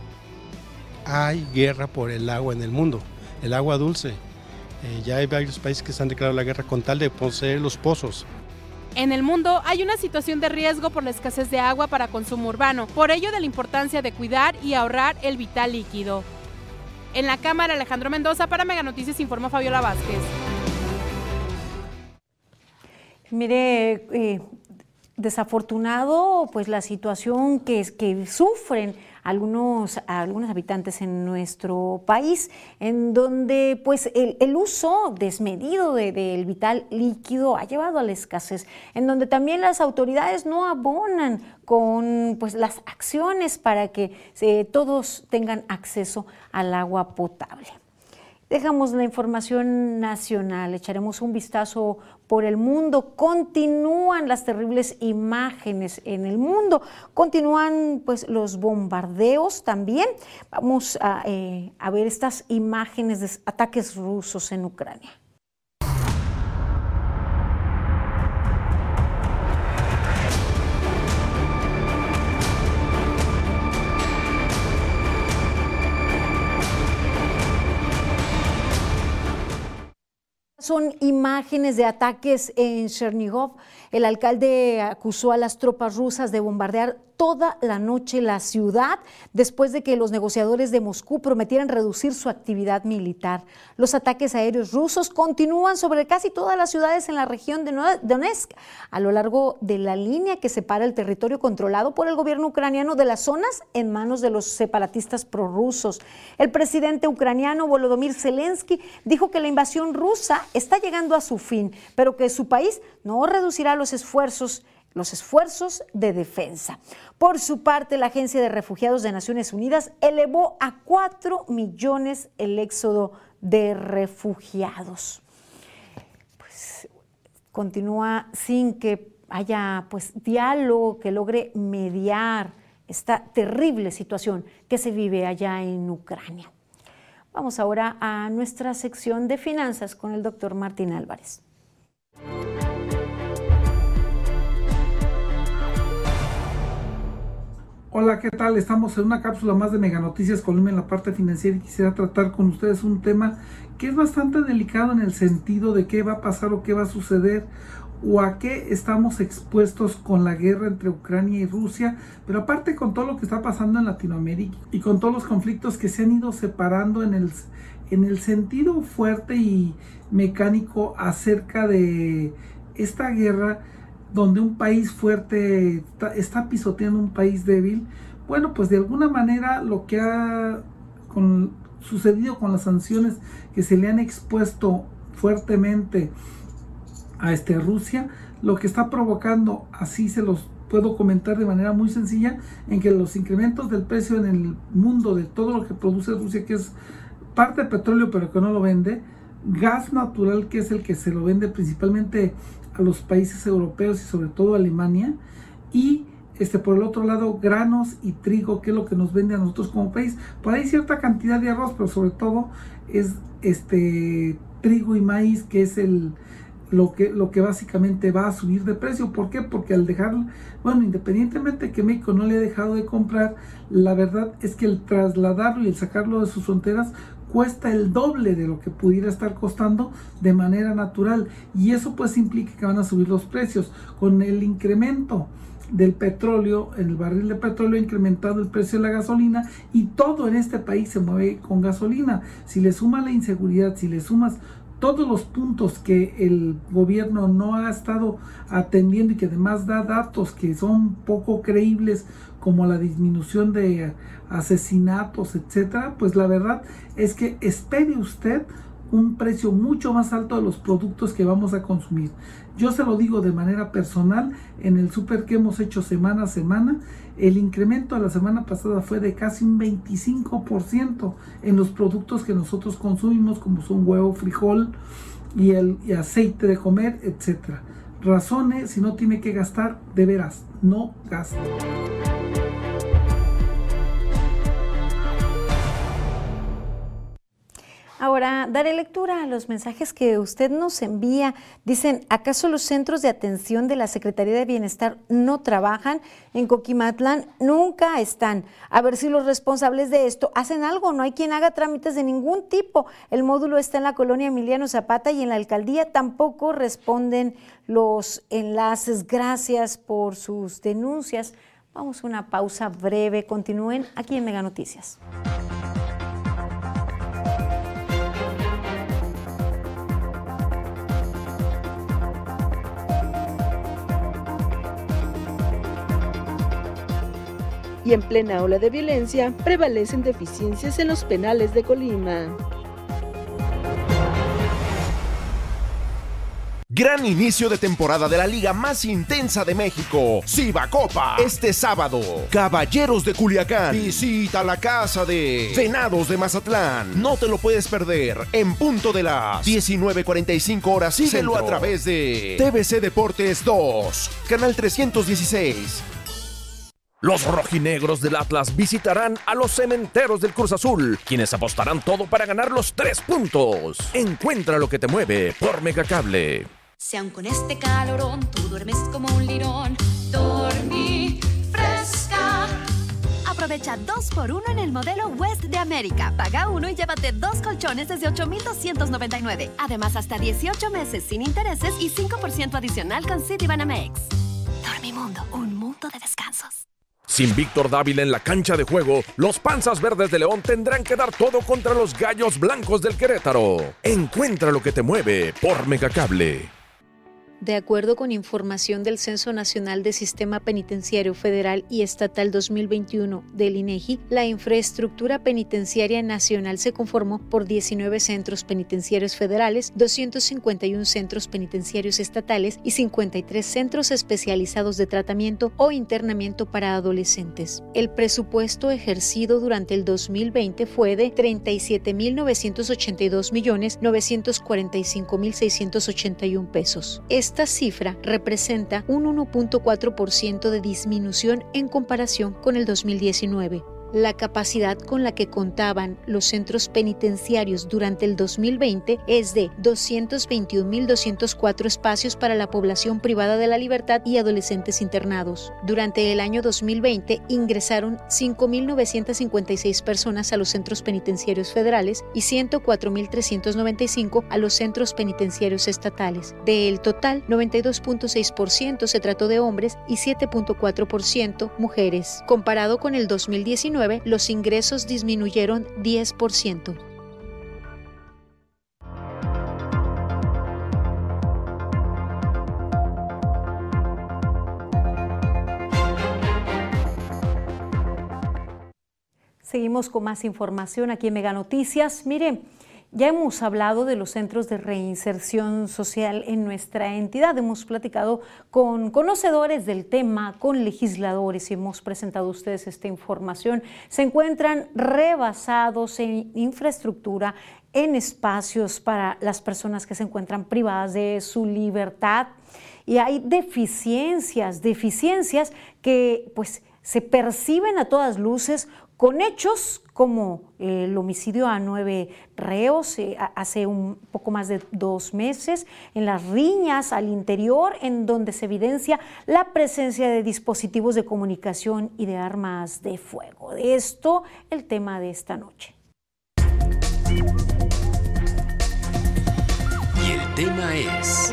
hay guerra por el agua en el mundo, el agua dulce. Eh, ya hay varios países que se han declarado la guerra con tal de poseer los pozos. En el mundo hay una situación de riesgo por la escasez de agua para consumo urbano, por ello de la importancia de cuidar y ahorrar el vital líquido. En la Cámara, Alejandro Mendoza, para Mega Noticias, informó Fabiola Vázquez. Mire, eh, desafortunado, pues la situación que, que sufren algunos, algunos habitantes en nuestro país, en donde pues el, uso desmedido del vital líquido ha llevado a la escasez, en donde también las autoridades no abonan con pues, las acciones para que eh, todos tengan acceso al agua potable. Dejamos la información nacional, echaremos un vistazo por el mundo. Continúan las terribles imágenes en el mundo, continúan pues los bombardeos también. Vamos a, eh, a ver estas imágenes de ataques rusos en Ucrania. Son imágenes de ataques en Chernigov. El alcalde acusó a las tropas rusas de bombardear toda la noche la ciudad después de que los negociadores de Moscú prometieran reducir su actividad militar. Los ataques aéreos rusos continúan sobre casi todas las ciudades en la región de Donetsk, a lo largo de la línea que separa el territorio controlado por el gobierno ucraniano de las zonas en manos de los separatistas prorrusos. El presidente ucraniano Volodymyr Zelensky dijo que la invasión rusa está llegando a su fin, pero que su país no reducirá los esfuerzos los esfuerzos de defensa. Por su parte, la Agencia de Refugiados de Naciones Unidas elevó a 4 millones el éxodo de refugiados. Pues continúa sin que haya pues diálogo que logre mediar esta terrible situación que se vive allá en Ucrania. Vamos ahora a nuestra sección de finanzas con el doctor Martín Álvarez. Hola, ¿qué tal? Estamos en una cápsula más de Mega Noticias Colombia en la parte financiera y quisiera tratar con ustedes un tema que es bastante delicado en el sentido de qué va a pasar o qué va a suceder o a qué estamos expuestos con la guerra entre Ucrania y Rusia, pero aparte con todo lo que está pasando en Latinoamérica y con todos los conflictos que se han ido separando en el, en el sentido fuerte y mecánico acerca de esta guerra donde un país fuerte está, pisoteando un país débil, bueno, pues de alguna manera lo que ha sucedido con las sanciones que se le han expuesto fuertemente a este Rusia, lo que está provocando, así se los puedo comentar de manera muy sencilla, en que los incrementos del precio en el mundo de todo lo que produce Rusia, que es parte de petróleo pero que no lo vende, gas natural que es el que se lo vende principalmente a los países europeos y sobre todo Alemania y este, por el otro lado granos y trigo que es lo que nos vende a nosotros como país por ahí cierta cantidad de arroz pero sobre todo es este trigo y maíz que es el lo que, lo que básicamente va a subir de precio. ¿Por qué? Porque al dejar, bueno, independientemente que México no le ha dejado de comprar, la verdad es que el trasladarlo y el sacarlo de sus fronteras cuesta el doble de lo que pudiera estar costando de manera natural y eso pues implica que van a subir los precios con el incremento del petróleo, el barril de petróleo ha incrementado el precio de la gasolina y todo en este país se mueve con gasolina. Si le sumas la inseguridad, si le sumas todos los puntos que el gobierno no ha estado atendiendo y que además da datos que son poco creíbles como la disminución de asesinatos, etcétera, pues la verdad es que espere usted un precio mucho más alto de los productos que vamos a consumir. Yo se lo digo de manera personal, en el súper que hemos hecho semana a semana, el incremento de la semana pasada fue de casi un 25% en los productos que nosotros consumimos, como son huevo, frijol y el y aceite de comer, etcétera. Razones, si no tiene que gastar, de veras, no gaste. Ahora, daré lectura a los mensajes que usted nos envía. Dicen, ¿acaso los centros de atención de la Secretaría de Bienestar no trabajan? En Coquimatlán nunca están. A ver si los responsables de esto hacen algo. No hay quien haga trámites de ningún tipo. El módulo está en la colonia Emiliano Zapata y en la alcaldía tampoco responden los enlaces. Gracias por sus denuncias. Vamos a una pausa breve. Continúen aquí en Mega Noticias. Y en plena ola de violencia prevalecen deficiencias en los penales de Colima. Gran inicio de temporada de la liga más intensa de México, Copa. Este sábado, Caballeros de Culiacán visita la casa de Venados de Mazatlán. No te lo puedes perder en punto de las 19:45 horas. Síguelo a través de TVC Deportes 2, canal 316. Los rojinegros del Atlas visitarán a los cementeros del Cruz Azul, quienes apostarán todo para ganar los tres puntos. Encuentra lo que te mueve por Megacable. Si aun con este calorón tú duermes como un lirón, dormí fresca. Aprovecha dos por uno en el modelo West de América. Paga uno y llévate dos colchones desde 8,299. Además, hasta 18 meses sin intereses y 5% adicional con Citibanamex. Dormimundo, un mundo de descansos. Sin Víctor Dávila en la cancha de juego, los Panzas Verdes de León tendrán que dar todo contra los Gallos Blancos del Querétaro. Encuentra lo que te mueve por Megacable. De acuerdo con información del Censo Nacional de Sistema Penitenciario Federal y Estatal 2021 del INEGI, la infraestructura penitenciaria nacional se conformó por 19 centros penitenciarios federales, 251 centros penitenciarios estatales y 53 centros especializados de tratamiento o internamiento para adolescentes. El presupuesto ejercido durante el 2020 fue de 37.982.945.681 pesos. Esta cifra representa un 1.4% de disminución en comparación con el 2019. La capacidad con la que contaban los centros penitenciarios durante el 2020 es de 221.204 espacios para la población privada de la libertad y adolescentes internados. Durante el año 2020 ingresaron 5.956 personas a los centros penitenciarios federales y 104.395 a los centros penitenciarios estatales. Del total, 92.6% se trató de hombres y 7.4% mujeres. Comparado con el 2019, los ingresos disminuyeron 10%. Seguimos con más información aquí en Mega Noticias. Mire, ya hemos hablado de los centros de reinserción social en nuestra entidad, hemos platicado con conocedores del tema, con legisladores y hemos presentado a ustedes esta información. Se encuentran rebasados en infraestructura, en espacios para las personas que se encuentran privadas de su libertad y hay deficiencias, deficiencias que pues se perciben a todas luces con hechos como el homicidio a nueve reos eh, hace un poco más de dos meses, en las riñas al interior, en donde se evidencia la presencia de dispositivos de comunicación y de armas de fuego. De esto el tema de esta noche. Y el tema es...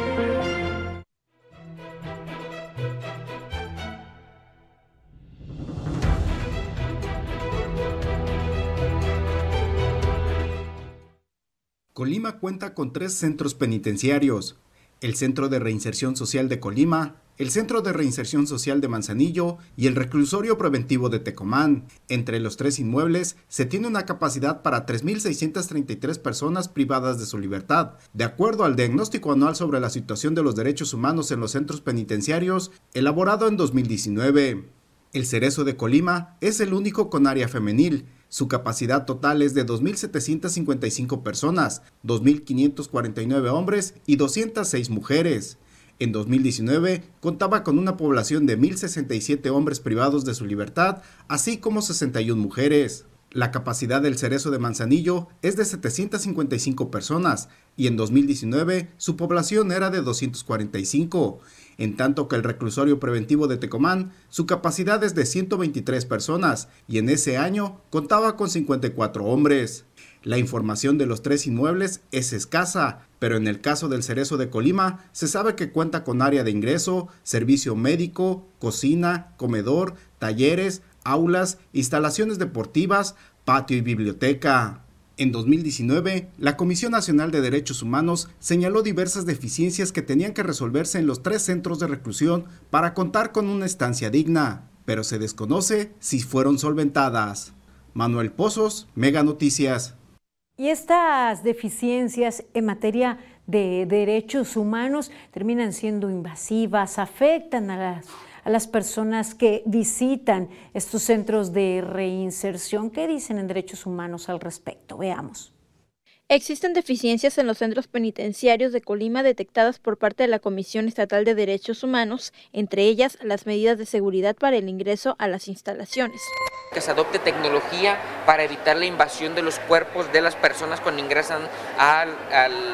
Colima cuenta con tres centros penitenciarios, el Centro de Reinserción Social de Colima, el Centro de Reinserción Social de Manzanillo y el Reclusorio Preventivo de Tecomán. Entre los tres inmuebles se tiene una capacidad para 3.633 personas privadas de su libertad, de acuerdo al diagnóstico anual sobre la situación de los derechos humanos en los centros penitenciarios, elaborado en 2019. El Cerezo de Colima es el único con área femenil, su capacidad total es de 2.755 personas, 2.549 hombres y 206 mujeres. En 2019 contaba con una población de 1.067 hombres privados de su libertad, así como 61 mujeres. La capacidad del cerezo de Manzanillo es de 755 personas y en 2019 su población era de 245 en tanto que el reclusorio preventivo de Tecomán, su capacidad es de 123 personas y en ese año contaba con 54 hombres. La información de los tres inmuebles es escasa, pero en el caso del Cerezo de Colima se sabe que cuenta con área de ingreso, servicio médico, cocina, comedor, talleres, aulas, instalaciones deportivas, patio y biblioteca. En 2019, la Comisión Nacional de Derechos Humanos señaló diversas deficiencias que tenían que resolverse en los tres centros de reclusión para contar con una estancia digna, pero se desconoce si fueron solventadas. Manuel Pozos, Mega Noticias. Y estas deficiencias en materia de derechos humanos terminan siendo invasivas, afectan a las a las personas que visitan estos centros de reinserción. ¿Qué dicen en derechos humanos al respecto? Veamos. Existen deficiencias en los centros penitenciarios de Colima detectadas por parte de la Comisión Estatal de Derechos Humanos, entre ellas las medidas de seguridad para el ingreso a las instalaciones. Que se adopte tecnología para evitar la invasión de los cuerpos de las personas cuando ingresan al,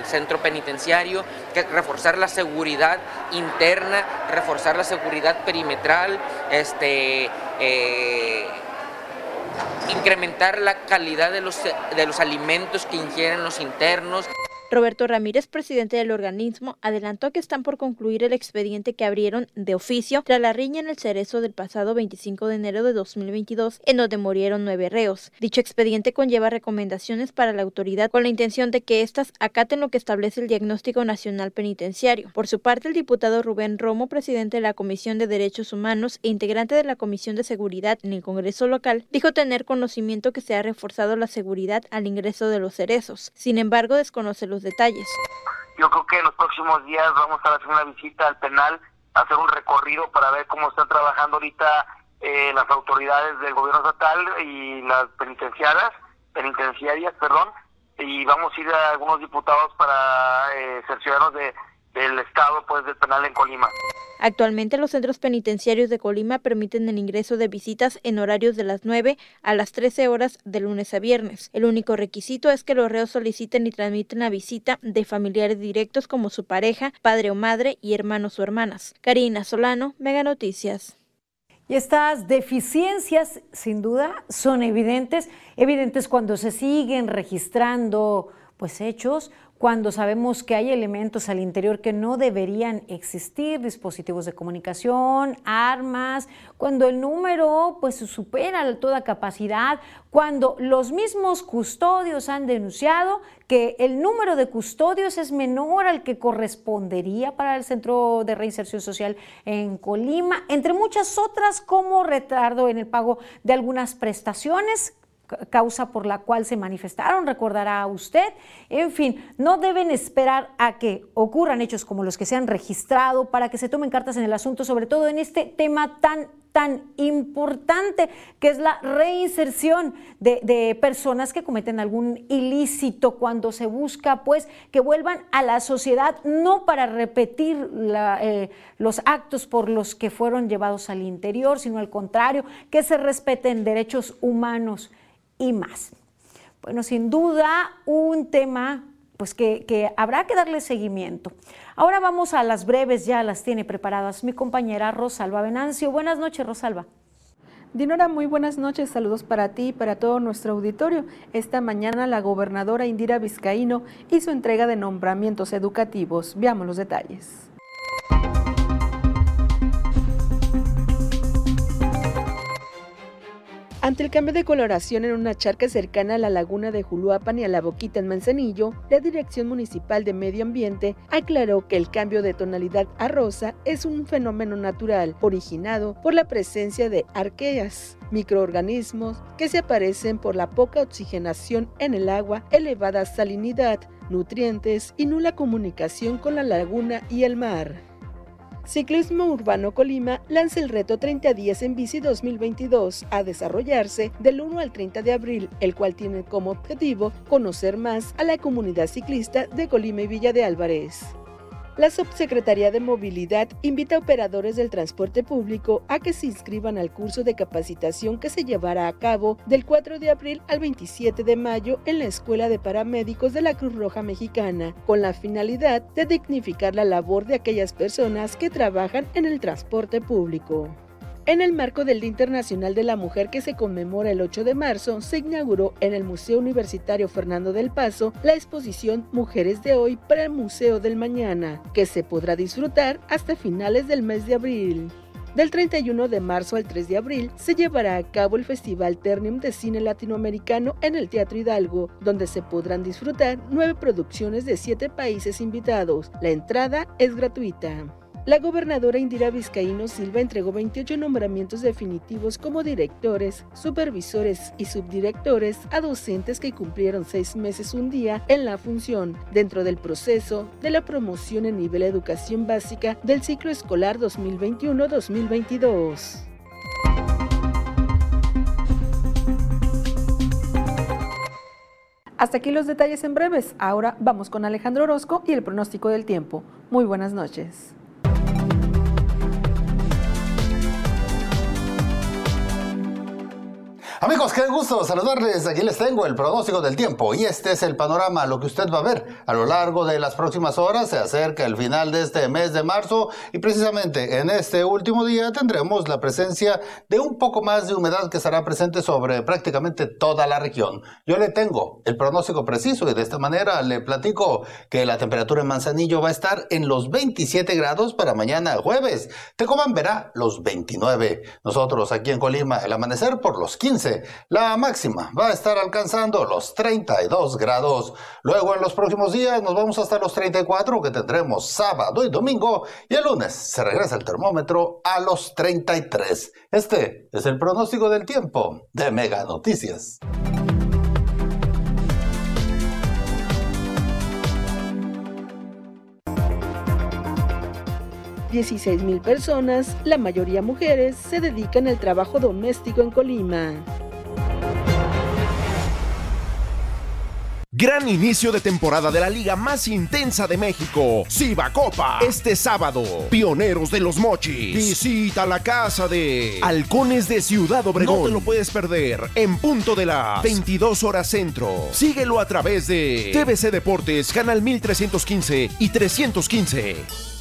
centro penitenciario, que reforzar la seguridad interna, reforzar la seguridad perimetral, este, eh, incrementar la calidad de los, de los alimentos que ingieren los internos. Roberto Ramírez, presidente del organismo, adelantó que están por concluir el expediente que abrieron de oficio tras la riña en el cerezo del pasado 25 de enero de 2022, en donde murieron nueve reos. Dicho expediente conlleva recomendaciones para la autoridad con la intención de que éstas acaten lo que establece el Diagnóstico Nacional Penitenciario. Por su parte, el diputado Rubén Romo, presidente de la Comisión de Derechos Humanos e integrante de la Comisión de Seguridad en el Congreso local, dijo tener conocimiento que se ha reforzado la seguridad al ingreso de los cerezos. Sin embargo, desconoce los detalles. Yo creo que en los próximos días vamos a hacer una visita al penal, hacer un recorrido para ver cómo están trabajando ahorita eh, las autoridades del gobierno estatal y las penitenciarias, penitenciarias, perdón, y vamos a ir a algunos diputados para eh, cerciorarnos de del estado pues del penal en Colima. Actualmente los centros penitenciarios de Colima permiten el ingreso de visitas en horarios de las 9 a las 13 horas de lunes a viernes. El único requisito es que los reos soliciten y transmiten la visita de familiares directos como su pareja, padre o madre y hermanos o hermanas. Karina Solano, Mega Noticias. Y estas deficiencias, sin duda, son evidentes, evidentes cuando se siguen registrando pues hechos cuando sabemos que hay elementos al interior que no deberían existir, dispositivos de comunicación, armas, cuando el número pues supera toda capacidad, cuando los mismos custodios han denunciado que el número de custodios es menor al que correspondería para el Centro de Reinserción Social en Colima, entre muchas otras como retardo en el pago de algunas prestaciones causa por la cual se manifestaron, recordará usted. En fin, no deben esperar a que ocurran hechos como los que se han registrado para que se tomen cartas en el asunto, sobre todo en este tema tan tan importante que es la reinserción de, personas que cometen algún ilícito cuando se busca pues que vuelvan a la sociedad no para repetir eh, los actos por los que fueron llevados al interior, sino al contrario, que se respeten derechos humanos y más. Bueno, sin duda un tema pues que, habrá que darle seguimiento. Ahora vamos a las breves, ya las tiene preparadas mi compañera Rosalba Venancio. Buenas noches, Rosalba. Dinora, muy buenas noches, saludos para ti y para todo nuestro auditorio. Esta mañana la gobernadora Indira Vizcaíno hizo entrega de nombramientos educativos. Veamos los detalles. Ante el cambio de coloración en una charca cercana a la laguna de Juluapan y a la Boquita en Manzanillo, la Dirección Municipal de Medio Ambiente aclaró que el cambio de tonalidad a rosa es un fenómeno natural originado por la presencia de arqueas, microorganismos que se aparecen por la poca oxigenación en el agua, elevada salinidad, nutrientes y nula comunicación con la laguna y el mar. Ciclismo Urbano Colima lanza el reto 30 días en bici 2022 a desarrollarse del 1 al 30 de abril, el cual tiene como objetivo conocer más a la comunidad ciclista de Colima y Villa de Álvarez. La Subsecretaría de Movilidad invita a operadores del transporte público a que se inscriban al curso de capacitación que se llevará a cabo del 4 de abril al 27 de mayo en la Escuela de Paramédicos de la Cruz Roja Mexicana, con la finalidad de dignificar la labor de aquellas personas que trabajan en el transporte público. En el marco del Día Internacional de la Mujer que se conmemora el 8 de marzo, se inauguró en el Museo Universitario Fernando del Paso la exposición Mujeres de hoy para el Museo del Mañana, que se podrá disfrutar hasta finales del mes de abril. Del 31 de marzo al 3 de abril se llevará a cabo el Festival Ternium de Cine Latinoamericano en el Teatro Hidalgo, donde se podrán disfrutar nueve producciones de siete países invitados. La entrada es gratuita. La gobernadora Indira Vizcaíno Silva entregó 28 nombramientos definitivos como directores, supervisores y subdirectores a docentes que cumplieron seis meses un día en la función dentro del proceso de la promoción en nivel educación básica del ciclo escolar 2021-2022. Hasta aquí los detalles en breves. Ahora vamos con Alejandro Orozco y el pronóstico del tiempo. Muy buenas noches. Amigos, qué gusto saludarles. Aquí les tengo el pronóstico del tiempo y este es el panorama, lo que usted va a ver a lo largo de las próximas horas. Se acerca el final de este mes de marzo y precisamente en este último día tendremos la presencia de un poco más de humedad que estará presente sobre prácticamente toda la región. Yo le tengo el pronóstico preciso y de esta manera le platico que la temperatura en Manzanillo va a estar en los 27 grados para mañana jueves. Tecomán verá los 29. Nosotros aquí en Colima el amanecer por los 15 la máxima va a estar alcanzando los 32 grados. Luego en los próximos días nos vamos hasta los 34 que tendremos sábado y domingo y el lunes se regresa el termómetro a los 33. Este es el pronóstico del tiempo de Mega Noticias. Mil personas, la mayoría mujeres, se dedican al trabajo doméstico en Colima. Gran inicio de temporada de la liga más intensa de México, Copa. Este sábado, Pioneros de los Mochis. Visita la casa de Halcones de Ciudad Obregón. No te lo puedes perder en punto de las 22 horas centro. Síguelo a través de TBC Deportes, Canal 1315 y 315.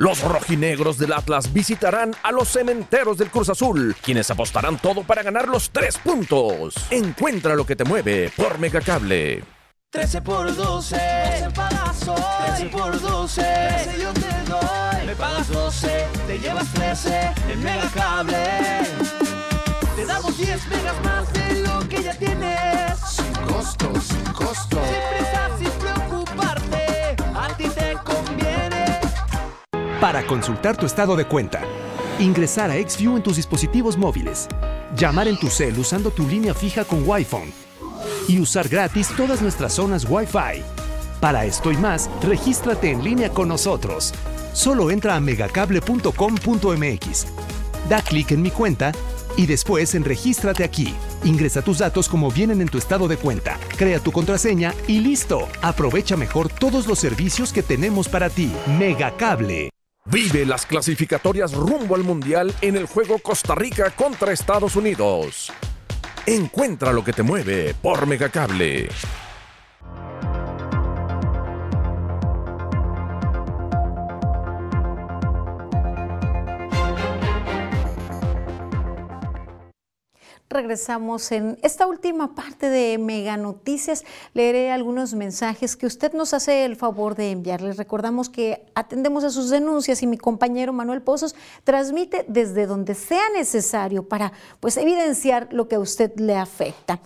Los rojinegros del Atlas visitarán a los cementeros del Cruz Azul, quienes apostarán todo para ganar los tres puntos. Encuentra lo que te mueve por Megacable. 13 por 12, 12 pagazos. 13 por 12, 13 yo te doy. Me pagas 12, te llevas 13 en Megacable. Te damos 10 megas más de lo que ya tienes. Sin costo, sin costo. Sin prisa, sin preocuparte, Para consultar tu estado de cuenta, ingresar a XView en tus dispositivos móviles, llamar en tu cel usando tu línea fija con Wi-Fi y usar gratis todas nuestras zonas Wi-Fi. Para esto y más, regístrate en línea con nosotros. Solo entra a megacable.com.mx. Da clic en mi cuenta y después en Regístrate aquí. Ingresa tus datos como vienen en tu estado de cuenta, crea tu contraseña y listo. Aprovecha mejor todos los servicios que tenemos para ti. Megacable. Vive las clasificatorias rumbo al Mundial en el juego Costa Rica contra Estados Unidos. Encuentra lo que te mueve por Megacable. Regresamos en esta última parte de Mega Noticias. Leeré algunos mensajes que usted nos hace el favor de enviarles. Recordamos que atendemos a sus denuncias y mi compañero Manuel Pozos transmite desde donde sea necesario para pues evidenciar lo que a usted le afecta.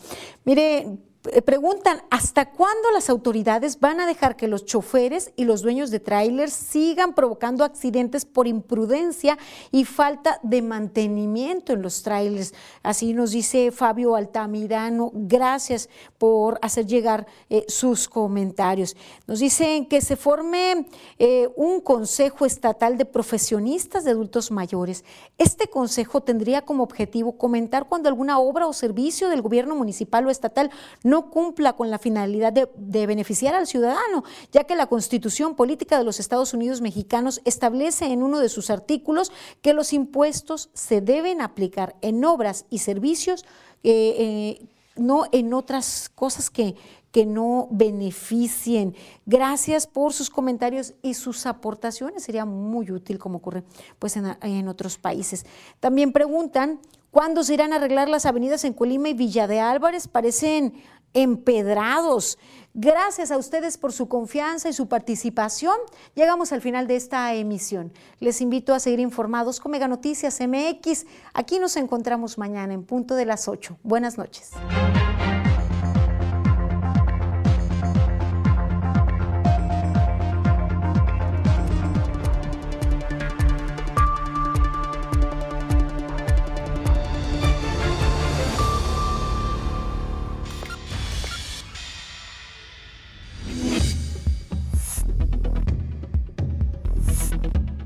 Mire, preguntan, ¿hasta cuándo las autoridades van a dejar que los choferes y los dueños de trailers sigan provocando accidentes por imprudencia y falta de mantenimiento en los trailers? Así nos dice Fabio Altamirano. Gracias por hacer llegar eh, sus comentarios. Nos dicen que se forme eh, un consejo estatal de profesionistas de adultos mayores. Este consejo tendría como objetivo comentar cuando alguna obra o servicio del gobierno municipal o estatal no no cumpla con la finalidad de, beneficiar al ciudadano, ya que la Constitución Política de los Estados Unidos Mexicanos establece en uno de sus artículos que los impuestos se deben aplicar en obras y servicios, eh, eh, no en otras cosas que, que no beneficien. Gracias por sus comentarios y sus aportaciones. Sería muy útil como ocurre pues, en, en otros países. También preguntan, ¿cuándo se irán a arreglar las avenidas en Colima y Villa de Álvarez? Parecen empedrados. Gracias a ustedes por su confianza y su participación. Llegamos al final de esta emisión. Les invito a seguir informados con Mega Noticias MX. Aquí nos encontramos mañana en punto de las 8. Buenas noches.